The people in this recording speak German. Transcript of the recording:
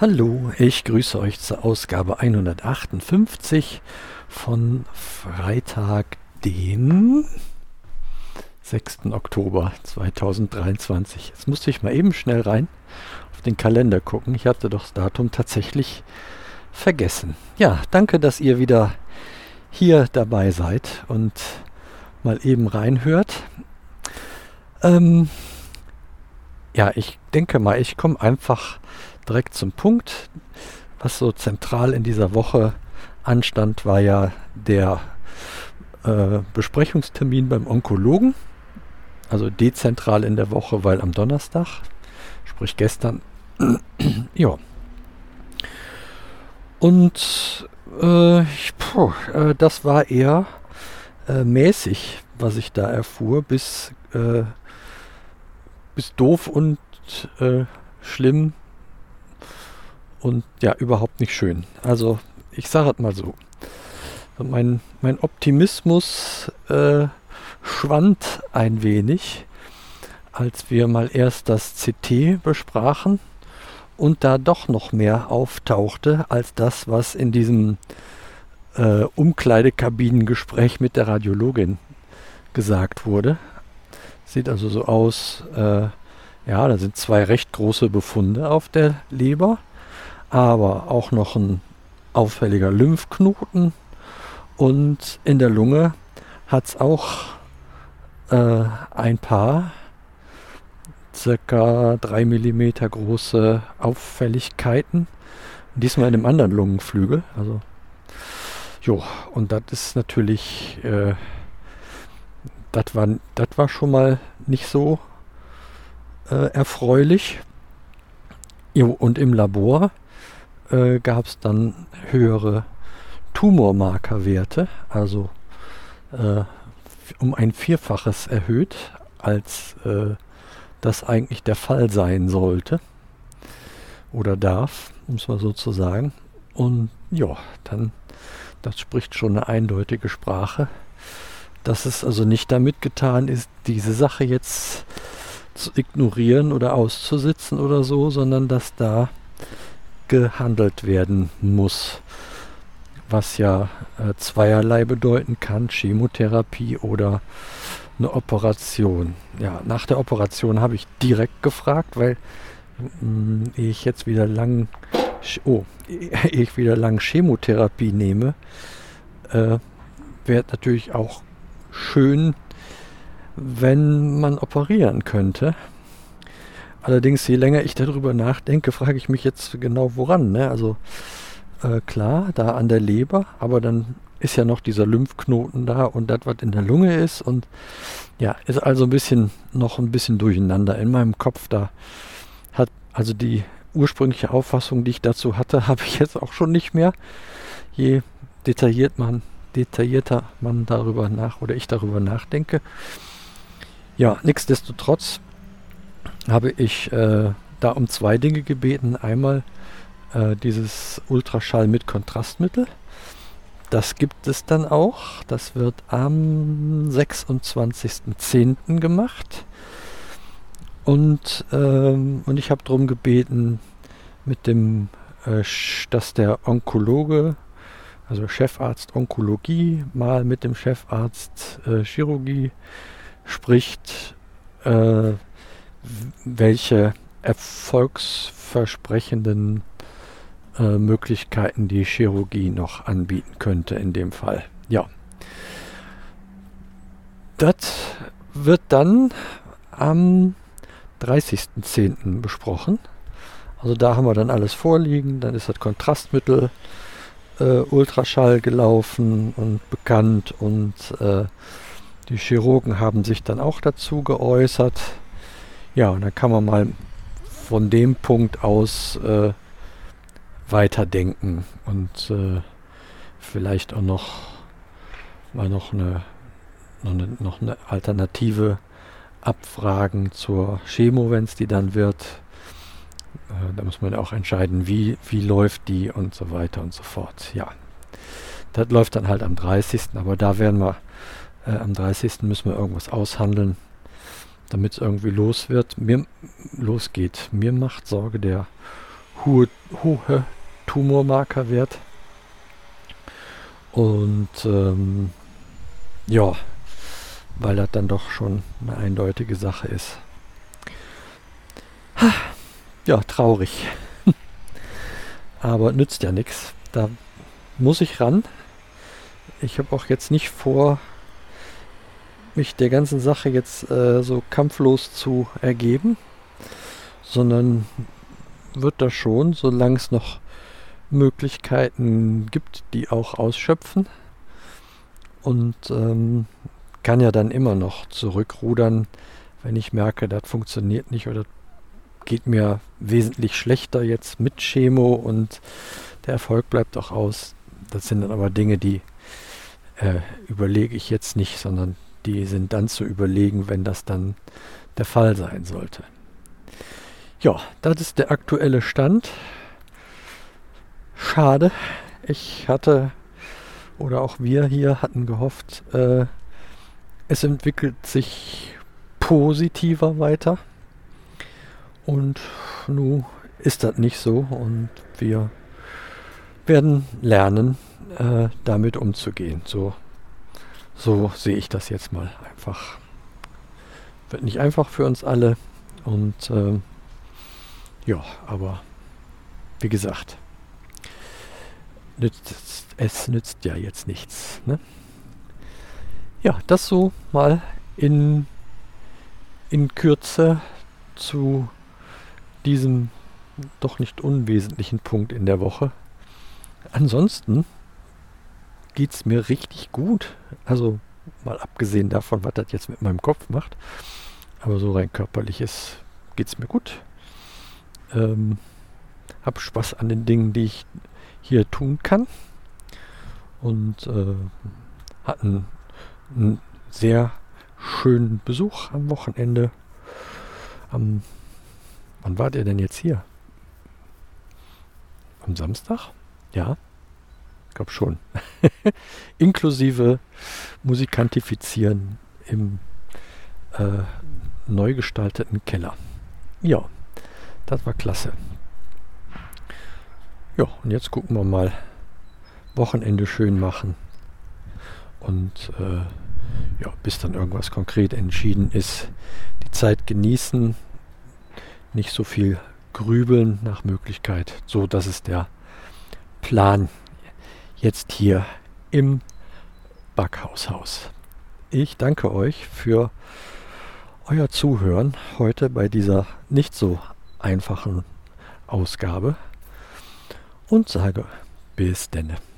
Hallo, ich grüße euch zur Ausgabe 158 von Freitag, den 6. Oktober 2023. Jetzt musste ich mal eben schnell rein auf den Kalender gucken. Ich hatte doch das Datum tatsächlich vergessen. Ja, danke, dass ihr wieder hier dabei seid und mal eben reinhört. Ähm, ja, ich denke mal, ich komme einfach direkt zum Punkt. Was so zentral in dieser Woche anstand, war ja der äh, Besprechungstermin beim Onkologen. Also dezentral in der Woche, weil am Donnerstag, sprich gestern, ja. Und äh, puh, äh, das war eher äh, mäßig, was ich da erfuhr, bis, äh, bis doof und äh, schlimm und ja, überhaupt nicht schön. Also ich sage es mal so. Mein, mein Optimismus äh, schwand ein wenig, als wir mal erst das CT besprachen und da doch noch mehr auftauchte als das, was in diesem äh, Umkleidekabinengespräch mit der Radiologin gesagt wurde. Sieht also so aus, äh, ja, da sind zwei recht große Befunde auf der Leber aber auch noch ein auffälliger Lymphknoten und in der Lunge hat es auch äh, ein paar circa 3 mm große Auffälligkeiten. Diesmal in dem anderen Lungenflügel. Also, jo, und das ist natürlich, äh, das war, war schon mal nicht so äh, erfreulich. Und im Labor äh, gab es dann höhere Tumormarkerwerte, also äh, um ein Vierfaches erhöht, als äh, das eigentlich der Fall sein sollte oder darf, um es mal so zu sagen. Und ja, dann, das spricht schon eine eindeutige Sprache, dass es also nicht damit getan ist, diese Sache jetzt zu ignorieren oder auszusitzen oder so, sondern dass da gehandelt werden muss. Was ja äh, zweierlei bedeuten kann, Chemotherapie oder eine Operation. Ja, nach der Operation habe ich direkt gefragt, weil mh, mm, ich jetzt wieder lang, oh, ich wieder lang Chemotherapie nehme, äh, wäre natürlich auch schön, wenn man operieren könnte. Allerdings, je länger ich darüber nachdenke, frage ich mich jetzt genau woran. Ne? Also äh, klar, da an der Leber, aber dann ist ja noch dieser Lymphknoten da und das, was in der Lunge ist. Und ja, ist also ein bisschen noch ein bisschen durcheinander in meinem Kopf. Da hat also die ursprüngliche Auffassung, die ich dazu hatte, habe ich jetzt auch schon nicht mehr. Je detailliert man, detaillierter man darüber nach oder ich darüber nachdenke. Ja, nichtsdestotrotz habe ich äh, da um zwei Dinge gebeten. Einmal äh, dieses Ultraschall mit Kontrastmittel. Das gibt es dann auch. Das wird am 26.10. gemacht. Und, ähm, und ich habe darum gebeten, mit dem, äh, dass der Onkologe, also Chefarzt Onkologie, mal mit dem Chefarzt äh, Chirurgie spricht, äh, welche erfolgsversprechenden äh, Möglichkeiten die Chirurgie noch anbieten könnte in dem Fall. Ja. Das wird dann am 30.10. besprochen. Also da haben wir dann alles vorliegen. Dann ist das Kontrastmittel äh, Ultraschall gelaufen und bekannt und äh, die Chirurgen haben sich dann auch dazu geäußert. Ja, und dann kann man mal von dem Punkt aus äh, weiterdenken und äh, vielleicht auch noch mal noch eine, noch eine, noch eine Alternative abfragen zur Chemo, wenn es die dann wird. Äh, da muss man auch entscheiden, wie, wie läuft die und so weiter und so fort. Ja, das läuft dann halt am 30. Aber da werden wir, äh, am 30. müssen wir irgendwas aushandeln damit es irgendwie los wird, mir losgeht. Mir macht Sorge der hohe, hohe Tumormarkerwert. Und ähm, ja, weil das dann doch schon eine eindeutige Sache ist. Ja, traurig. Aber nützt ja nichts. Da muss ich ran. Ich habe auch jetzt nicht vor, mich der ganzen Sache jetzt äh, so kampflos zu ergeben, sondern wird das schon, solange es noch Möglichkeiten gibt, die auch ausschöpfen. Und ähm, kann ja dann immer noch zurückrudern, wenn ich merke, das funktioniert nicht oder geht mir wesentlich schlechter jetzt mit Chemo und der Erfolg bleibt auch aus. Das sind dann aber Dinge, die äh, überlege ich jetzt nicht, sondern die sind dann zu überlegen, wenn das dann der Fall sein sollte. Ja, das ist der aktuelle Stand. Schade. Ich hatte, oder auch wir hier hatten gehofft, äh, es entwickelt sich positiver weiter. Und nun ist das nicht so und wir werden lernen, äh, damit umzugehen. So, so sehe ich das jetzt mal einfach. Wird nicht einfach für uns alle und äh, ja, aber wie gesagt, nützt, es nützt ja jetzt nichts. Ne? Ja, das so mal in, in Kürze zu diesem doch nicht unwesentlichen Punkt in der Woche. Ansonsten geht es mir richtig gut. Also mal abgesehen davon, was das jetzt mit meinem Kopf macht. Aber so rein körperliches geht es mir gut. Ähm, hab Spaß an den Dingen, die ich hier tun kann. Und äh, hatten einen sehr schönen Besuch am Wochenende. Am Wann wart ihr denn jetzt hier? Am Samstag? Ja, glaube schon. Inklusive Musikantifizieren im äh, neu gestalteten Keller. Ja, das war klasse. Ja, und jetzt gucken wir mal. Wochenende schön machen. Und äh, ja, bis dann irgendwas konkret entschieden ist, die Zeit genießen, nicht so viel grübeln nach Möglichkeit. So, das ist der Plan jetzt hier im Backhaushaus. Ich danke euch für euer Zuhören heute bei dieser nicht so einfachen Ausgabe und sage bis denne.